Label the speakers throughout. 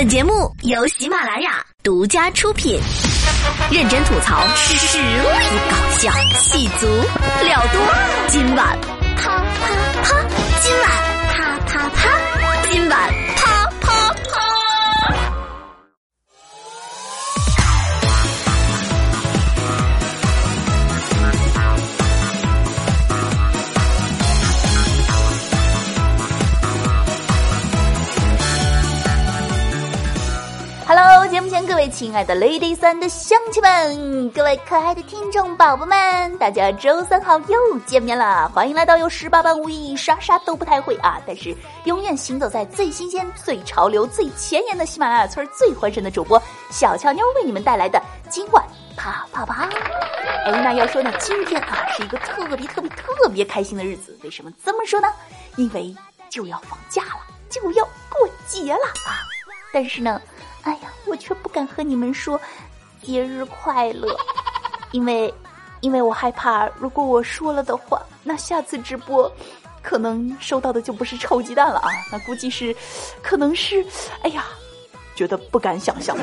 Speaker 1: 本节目由喜马拉雅独家出品，认真吐槽，实力搞笑，气足料多。今晚各位亲爱的 Ladies and 乡亲们，各位可爱的听众宝宝们，大家周三好又见面了，欢迎来到有十八般武艺，啥啥都不太会啊，但是永远行走在最新鲜、最潮流、最前沿的喜马拉雅村最欢声的主播小俏妞为你们带来的今晚啪啪啪。哎，那要说呢，今天啊是一个特别特别特别开心的日子，为什么这么说呢？因为就要放假了，就要过节了啊！但是呢。哎呀，我却不敢和你们说节日快乐，因为，因为我害怕，如果我说了的话，那下次直播可能收到的就不是臭鸡蛋了啊，那估计是，可能是，哎呀，觉得不敢想象。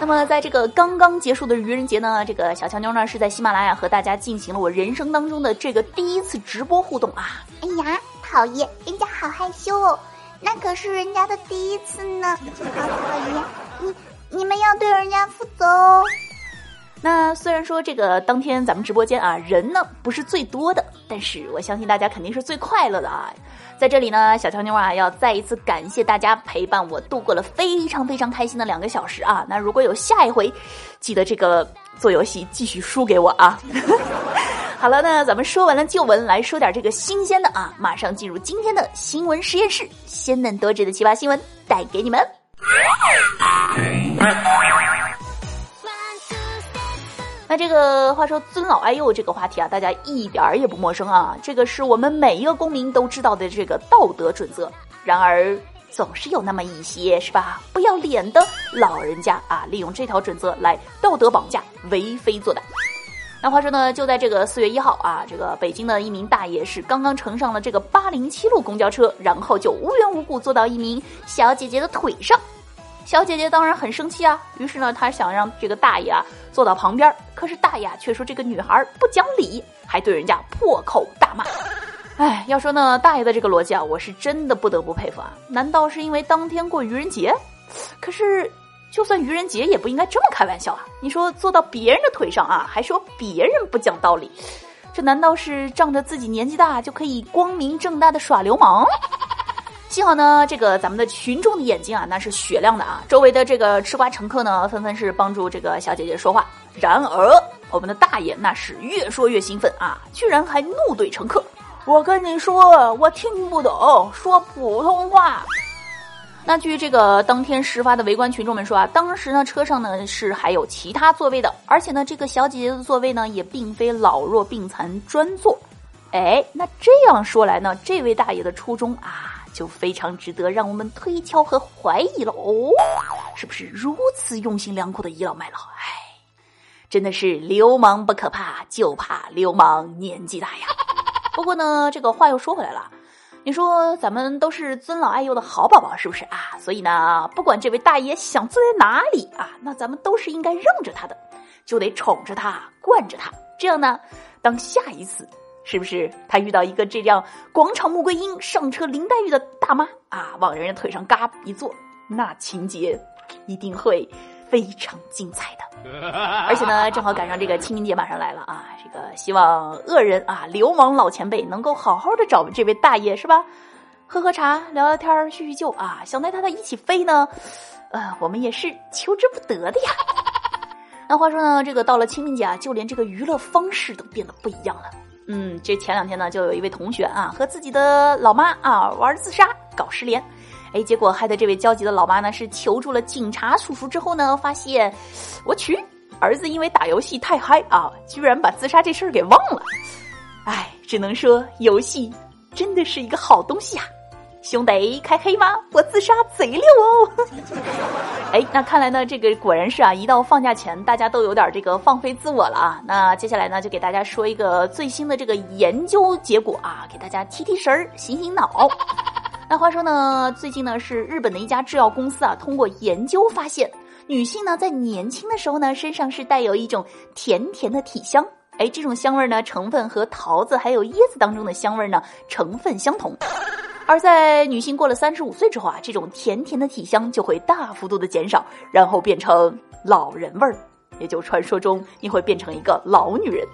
Speaker 1: 那么，在这个刚刚结束的愚人节呢，这个小强妞呢是在喜马拉雅和大家进行了我人生当中的这个第一次直播互动啊。
Speaker 2: 哎呀，讨厌，人家好害羞哦。那可是人家的第一次呢，好讨厌！你你们要对人家负责哦。
Speaker 1: 那虽然说这个当天咱们直播间啊人呢不是最多的，但是我相信大家肯定是最快乐的啊。在这里呢，小乔妞啊要再一次感谢大家陪伴我度过了非常非常开心的两个小时啊。那如果有下一回，记得这个做游戏继续输给我啊。好了，那咱们说完了旧闻，来说点这个新鲜的啊！马上进入今天的新闻实验室，鲜嫩多汁的奇葩新闻带给你们。那这个话说尊老爱幼这个话题啊，大家一点儿也不陌生啊。这个是我们每一个公民都知道的这个道德准则。然而，总是有那么一些是吧不要脸的老人家啊，利用这条准则来道德绑架、为非作歹。那话说呢，就在这个四月一号啊，这个北京的一名大爷是刚刚乘上了这个八零七路公交车，然后就无缘无故坐到一名小姐姐的腿上。小姐姐当然很生气啊，于是呢，她想让这个大爷啊坐到旁边，可是大爷却说这个女孩不讲理，还对人家破口大骂。哎，要说呢，大爷的这个逻辑啊，我是真的不得不佩服啊。难道是因为当天过愚人节？可是。就算愚人节也不应该这么开玩笑啊！你说坐到别人的腿上啊，还说别人不讲道理，这难道是仗着自己年纪大就可以光明正大的耍流氓？幸好呢，这个咱们的群众的眼睛啊，那是雪亮的啊！周围的这个吃瓜乘客呢，纷纷是帮助这个小姐姐说话。然而，我们的大爷那是越说越兴奋啊，居然还怒怼乘客：“我跟你说，我听不懂，说普通话。”那据这个当天事发的围观群众们说啊，当时呢车上呢是还有其他座位的，而且呢这个小姐姐的座位呢也并非老弱病残专座。哎，那这样说来呢，这位大爷的初衷啊就非常值得让我们推敲和怀疑了哦，是不是如此用心良苦的倚老卖老？哎，真的是流氓不可怕，就怕流氓年纪大呀。不过呢，这个话又说回来了。你说咱们都是尊老爱幼的好宝宝，是不是啊？所以呢，不管这位大爷想坐在哪里啊，那咱们都是应该让着他的，就得宠着他，惯着他。这样呢，当下一次是不是他遇到一个这样广场穆桂英上车林黛玉的大妈啊，往人家腿上嘎一坐，那情节一定会非常精彩的。而且呢，正好赶上这个清明节马上来了啊！这个希望恶人啊、流氓老前辈能够好好的找这位大爷是吧？喝喝茶、聊聊天、叙叙旧啊！想带他一起飞呢，呃，我们也是求之不得的呀。那话说呢，这个到了清明节啊，就连这个娱乐方式都变得不一样了。嗯，这前两天呢，就有一位同学啊，和自己的老妈啊玩自杀，搞失联。哎，结果害得这位焦急的老妈呢，是求助了警察叔叔之后呢，发现，我去，儿子因为打游戏太嗨啊，居然把自杀这事儿给忘了。哎，只能说游戏真的是一个好东西啊！兄弟，开黑吗？我自杀贼溜哦！哎，那看来呢，这个果然是啊，一到放假前，大家都有点这个放飞自我了啊。那接下来呢，就给大家说一个最新的这个研究结果啊，给大家提提神儿、醒醒脑。那话说呢，最近呢是日本的一家制药公司啊，通过研究发现，女性呢在年轻的时候呢，身上是带有一种甜甜的体香。哎，这种香味呢，成分和桃子还有椰子当中的香味呢，成分相同。而在女性过了三十五岁之后啊，这种甜甜的体香就会大幅度的减少，然后变成老人味儿，也就传说中你会变成一个老女人。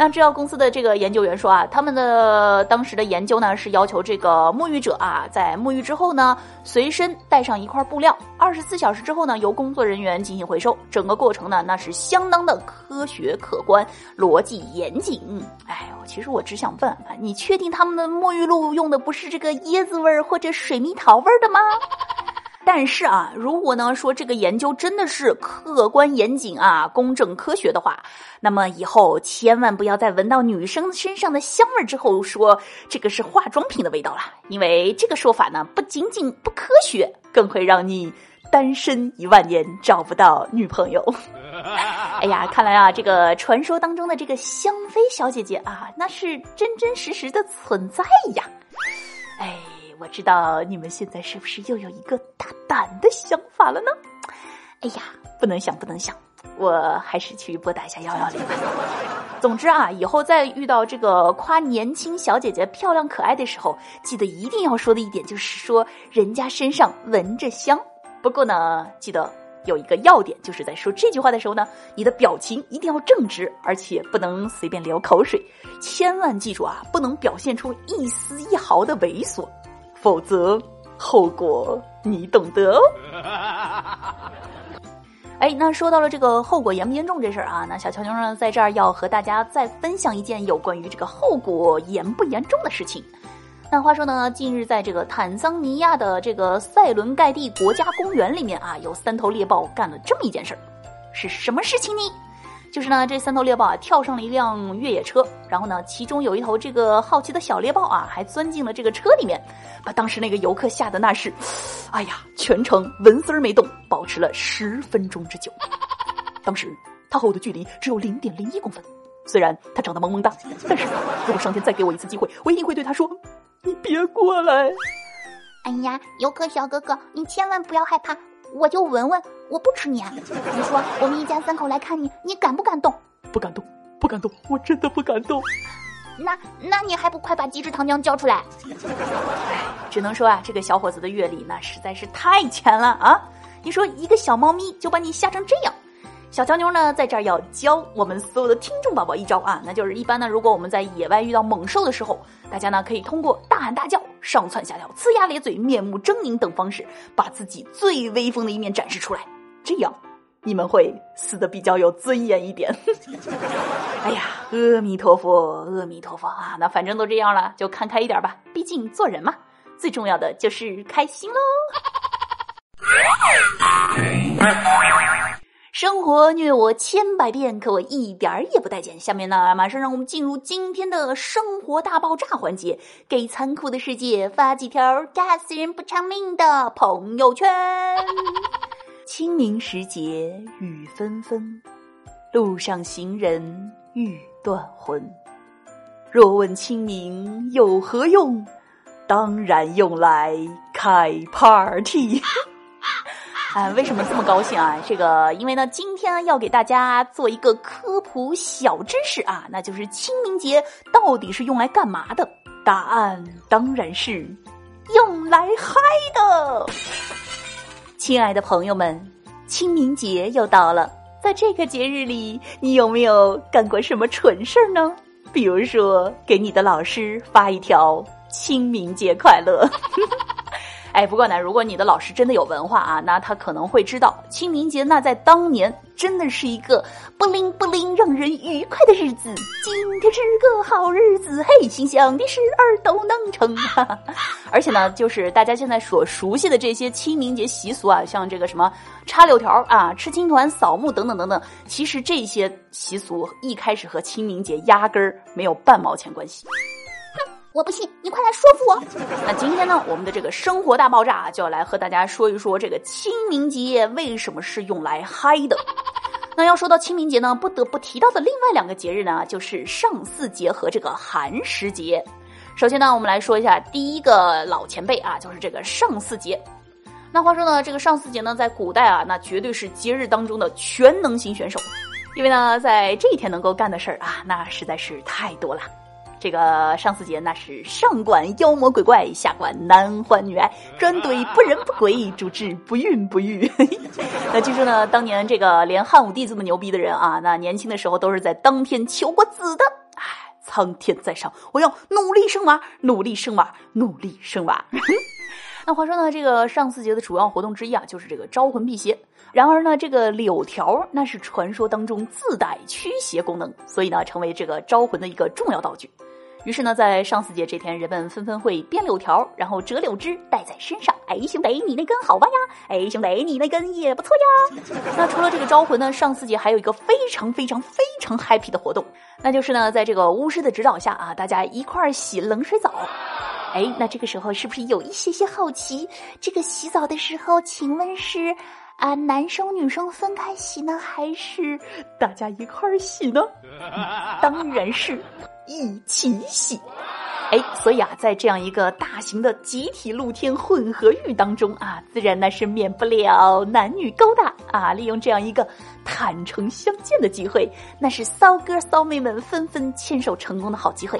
Speaker 1: 那制药公司的这个研究员说啊，他们的当时的研究呢是要求这个沐浴者啊，在沐浴之后呢，随身带上一块布料，二十四小时之后呢，由工作人员进行回收。整个过程呢，那是相当的科学可观，逻辑严谨。哎呦，其实我只想问问，你确定他们的沐浴露用的不是这个椰子味儿或者水蜜桃味儿的吗？但是啊，如果呢说这个研究真的是客观严谨啊、公正科学的话，那么以后千万不要再闻到女生身上的香味之后说这个是化妆品的味道了，因为这个说法呢不仅仅不科学，更会让你单身一万年找不到女朋友。哎呀，看来啊，这个传说当中的这个香妃小姐姐啊，那是真真实实的存在呀。哎。我知道你们现在是不是又有一个大胆的想法了呢？哎呀，不能想，不能想，我还是去拨打一下幺幺零吧。总之啊，以后再遇到这个夸年轻小姐姐漂亮可爱的时候，记得一定要说的一点就是说人家身上闻着香。不过呢，记得有一个要点，就是在说这句话的时候呢，你的表情一定要正直，而且不能随便流口水。千万记住啊，不能表现出一丝一毫的猥琐。否则，后果你懂得哦。哎，那说到了这个后果严不严重这事儿啊，那小乔妞呢在这儿要和大家再分享一件有关于这个后果严不严重的事情。那话说呢，近日在这个坦桑尼亚的这个塞伦盖蒂国家公园里面啊，有三头猎豹干了这么一件事儿，是什么事情呢？就是呢，这三头猎豹啊跳上了一辆越野车，然后呢，其中有一头这个好奇的小猎豹啊，还钻进了这个车里面，把当时那个游客吓得那是，哎呀，全程纹丝儿没动，保持了十分钟之久。当时他和我的距离只有零点零一公分，虽然他长得萌萌哒，但是如果上天再给我一次机会，我一定会对他说：“你别过来。”
Speaker 2: 哎呀，游客小哥哥，你千万不要害怕。我就闻闻，我不吃你啊。你说我们一家三口来看你，你敢不敢动？
Speaker 3: 不敢动，不敢动，我真的不敢动。
Speaker 2: 那那你还不快把机智糖浆交出来？
Speaker 1: 只能说啊，这个小伙子的阅历那实在是太浅了啊！你说一个小猫咪就把你吓成这样。小乔妞呢，在这儿要教我们所有的听众宝宝一招啊，那就是一般呢，如果我们在野外遇到猛兽的时候，大家呢可以通过大喊大叫、上蹿下跳、呲牙咧嘴、面目狰狞等方式，把自己最威风的一面展示出来，这样你们会死的比较有尊严一点。哎呀，阿弥陀佛，阿弥陀佛啊！那反正都这样了，就看开一点吧，毕竟做人嘛，最重要的就是开心喽。生活虐我千百遍，可我一点儿也不待见。下面呢，马上让我们进入今天的生活大爆炸环节，给残酷的世界发几条炸死人不偿命的朋友圈。清明时节雨纷纷，路上行人欲断魂。若问清明有何用？当然用来开 party。啊，为什么这么高兴啊？这个，因为呢，今天要给大家做一个科普小知识啊，那就是清明节到底是用来干嘛的？答案当然是用来嗨的。亲爱的朋友们，清明节又到了，在这个节日里，你有没有干过什么蠢事儿呢？比如说，给你的老师发一条“清明节快乐”。哎，不过呢，如果你的老师真的有文化啊，那他可能会知道清明节那在当年真的是一个不灵不灵让人愉快的日子。今天是个好日子，嘿，心想的事儿都能成。而且呢，就是大家现在所熟悉的这些清明节习俗啊，像这个什么插柳条啊、吃青团、扫墓等等等等，其实这些习俗一开始和清明节压根儿没有半毛钱关系。
Speaker 2: 我不信，你快来说服我。
Speaker 1: 那今天呢，我们的这个生活大爆炸就要来和大家说一说这个清明节为什么是用来嗨的。那要说到清明节呢，不得不提到的另外两个节日呢，就是上巳节和这个寒食节。首先呢，我们来说一下第一个老前辈啊，就是这个上巳节。那话说呢，这个上巳节呢，在古代啊，那绝对是节日当中的全能型选手，因为呢，在这一天能够干的事儿啊，那实在是太多了。这个上巳节那是上管妖魔鬼怪，下管男欢女爱，专怼不人不鬼，主治不孕不育。那据说呢，当年这个连汉武帝这么牛逼的人啊，那年轻的时候都是在当天求过子的。哎，苍天在上，我要努力生娃，努力生娃，努力生娃。那话说呢，这个上巳节的主要活动之一啊，就是这个招魂辟邪。然而呢，这个柳条那是传说当中自带驱邪功能，所以呢，成为这个招魂的一个重要道具。于是呢，在上巳节这天，人们纷纷会编柳条，然后折柳枝戴在身上。哎，兄弟，你那根好弯呀？哎，兄弟，你那根也不错呀。那除了这个招魂呢，上巳节还有一个非常非常非常 happy 的活动，那就是呢，在这个巫师的指导下啊，大家一块儿洗冷水澡。哎，那这个时候是不是有一些些好奇？这个洗澡的时候，请问是啊男生女生分开洗呢，还是大家一块儿洗呢？当然是一起洗。哎，所以啊，在这样一个大型的集体露天混合浴当中啊，自然呢是免不了男女勾搭啊。利用这样一个坦诚相见的机会，那是骚哥骚妹们纷纷牵手成功的好机会。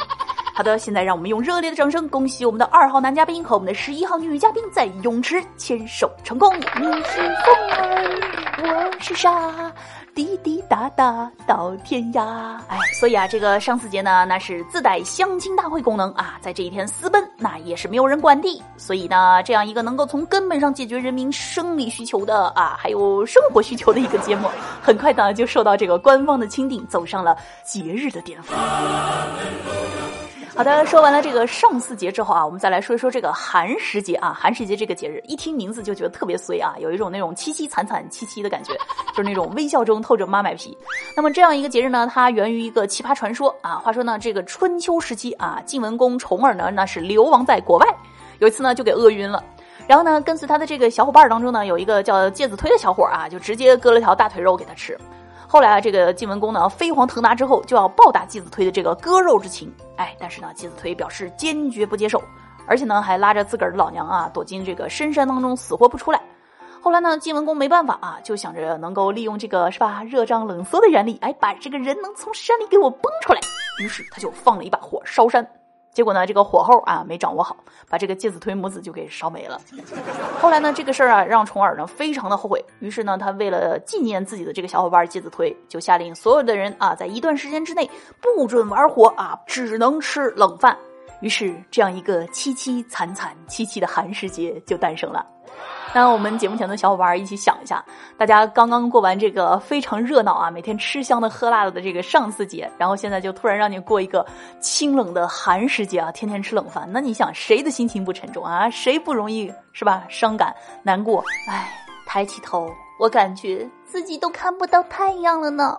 Speaker 1: 好的，现在让我们用热烈的掌声，恭喜我们的二号男嘉宾和我们的十一号女嘉宾在泳池牵手成功。你是风儿，我是沙。滴滴答答到天涯，哎，所以啊，这个上巳节呢，那是自带相亲大会功能啊，在这一天私奔，那也是没有人管的。所以呢，这样一个能够从根本上解决人民生理需求的啊，还有生活需求的一个节目，很快呢就受到这个官方的钦定，走上了节日的巅峰。好的，说完了这个上巳节之后啊，我们再来说一说这个寒食节啊。寒食节这个节日，一听名字就觉得特别衰啊，有一种那种凄凄惨惨戚戚的感觉，就是那种微笑中透着妈卖皮。那么这样一个节日呢，它源于一个奇葩传说啊。话说呢，这个春秋时期啊，晋文公重耳呢，那是流亡在国外，有一次呢就给饿晕了，然后呢跟随他的这个小伙伴当中呢，有一个叫介子推的小伙啊，就直接割了条大腿肉给他吃。后来啊，这个晋文公呢飞黄腾达之后，就要报答季子推的这个割肉之情。哎，但是呢，季子推表示坚决不接受，而且呢，还拉着自个儿的老娘啊躲进这个深山当中，死活不出来。后来呢，晋文公没办法啊，就想着能够利用这个是吧热胀冷缩的原理，哎，把这个人能从山里给我崩出来。于是他就放了一把火烧山。结果呢，这个火候啊没掌握好，把这个介子推母子就给烧没了。后来呢，这个事儿啊让重耳呢非常的后悔，于是呢，他为了纪念自己的这个小伙伴介子推，就下令所有的人啊，在一段时间之内不准玩火啊，只能吃冷饭。于是这样一个凄凄惨惨戚戚的寒食节就诞生了。那我们节目前的小伙伴一起想一下，大家刚刚过完这个非常热闹啊，每天吃香的喝辣的的这个上巳节，然后现在就突然让你过一个清冷的寒食节啊，天天吃冷饭，那你想谁的心情不沉重啊？谁不容易是吧？伤感难过？哎，抬起头，我感觉自己都看不到太阳了呢。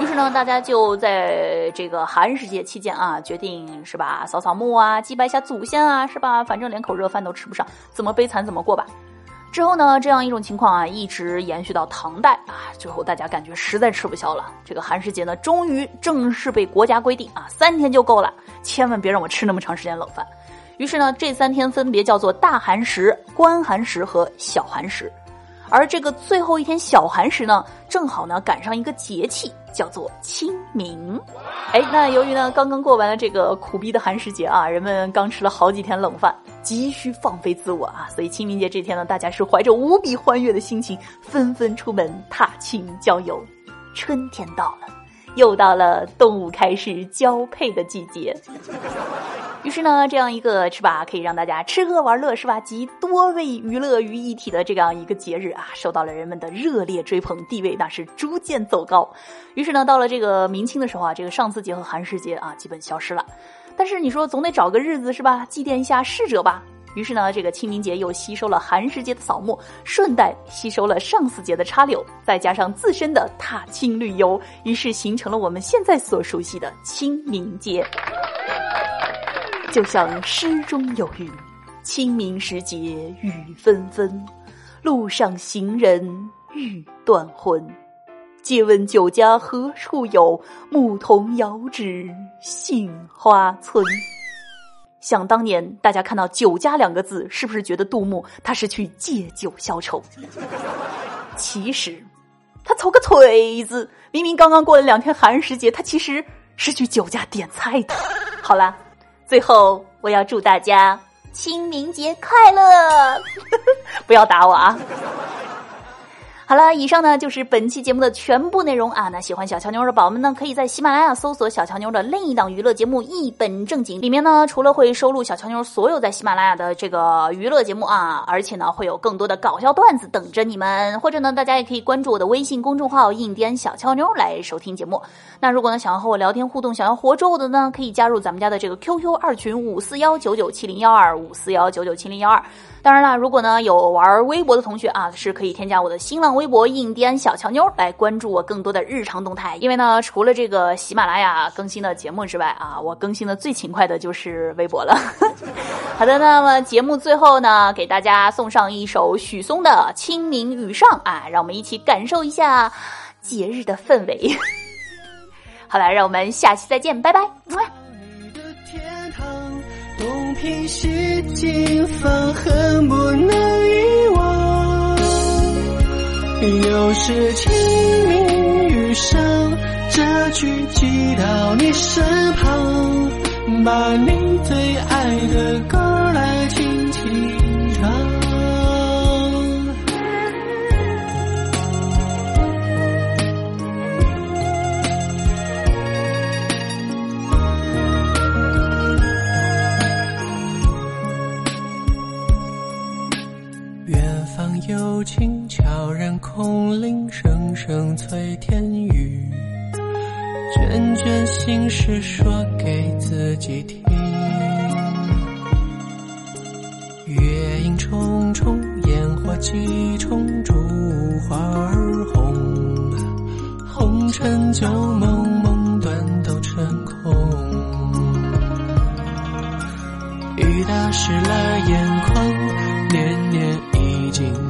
Speaker 1: 于是呢，大家就在这个寒食节期间啊，决定是吧，扫扫墓啊，祭拜一下祖先啊，是吧？反正连口热饭都吃不上，怎么悲惨怎么过吧。之后呢，这样一种情况啊，一直延续到唐代啊。最后大家感觉实在吃不消了，这个寒食节呢，终于正式被国家规定啊，三天就够了，千万别让我吃那么长时间冷饭。于是呢，这三天分别叫做大寒食、关寒食和小寒食。而这个最后一天小寒食呢，正好呢赶上一个节气，叫做清明。哎，那由于呢刚刚过完了这个苦逼的寒食节啊，人们刚吃了好几天冷饭，急需放飞自我啊，所以清明节这天呢，大家是怀着无比欢悦的心情，纷纷出门踏青郊游。春天到了，又到了动物开始交配的季节。于是呢，这样一个是吧，可以让大家吃喝玩乐是吧，集多位娱乐于一体的这样一个节日啊，受到了人们的热烈追捧，地位那是逐渐走高。于是呢，到了这个明清的时候啊，这个上巳节和寒食节啊，基本消失了。但是你说总得找个日子是吧，祭奠一下逝者吧。于是呢，这个清明节又吸收了寒食节的扫墓，顺带吸收了上巳节的插柳，再加上自身的踏青旅游，于是形成了我们现在所熟悉的清明节。就像诗中有云：“清明时节雨纷纷，路上行人欲断魂。借问酒家何处有？牧童遥指杏花村。”想当年，大家看到“酒家”两个字，是不是觉得杜牧他是去借酒消愁？其实，他凑个锤子，明明刚刚过了两天寒食节，他其实是去酒家点菜的。好了，最后我要祝大家清明节快乐，不要打我啊！好了，以上呢就是本期节目的全部内容啊。那喜欢小乔妞的宝宝们呢，可以在喜马拉雅搜索小乔妞的另一档娱乐节目《一本正经》，里面呢除了会收录小乔妞所有在喜马拉雅的这个娱乐节目啊，而且呢会有更多的搞笑段子等着你们。或者呢，大家也可以关注我的微信公众号“印第安小乔妞”来收听节目。那如果呢想要和我聊天互动，想要活捉我的呢，可以加入咱们家的这个 QQ 二群五四幺九九七零幺二五四幺九九七零幺二。当然了，如果呢有玩微博的同学啊，是可以添加我的新浪微微博“印第安小乔妞”来关注我更多的日常动态。因为呢，除了这个喜马拉雅更新的节目之外啊，我更新的最勤快的就是微博了。好的，那么节目最后呢，给大家送上一首许嵩的《清明雨上》啊，让我们一起感受一下节日的氛围。好了，让我们下期再见，拜拜。
Speaker 4: 东平西经放恨不能遗忘。又是清明雨上，这句寄到你身旁，把你最爱的歌来轻轻唱。幽情悄然空灵，声催天雨。卷卷心事说给自己听。月影重重，烟火几重，烛花儿红。红尘旧梦，梦断都成空。雨打湿了眼眶，年年已经。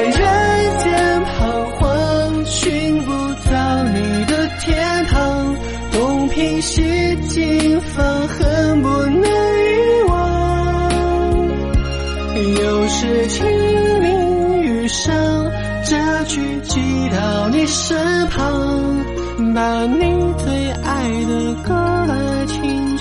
Speaker 4: 在人间彷徨，寻不到你的天堂。东拼西镜，放恨不能遗忘。又是清明雨上，这句寄到你身旁，把你最爱的歌来轻。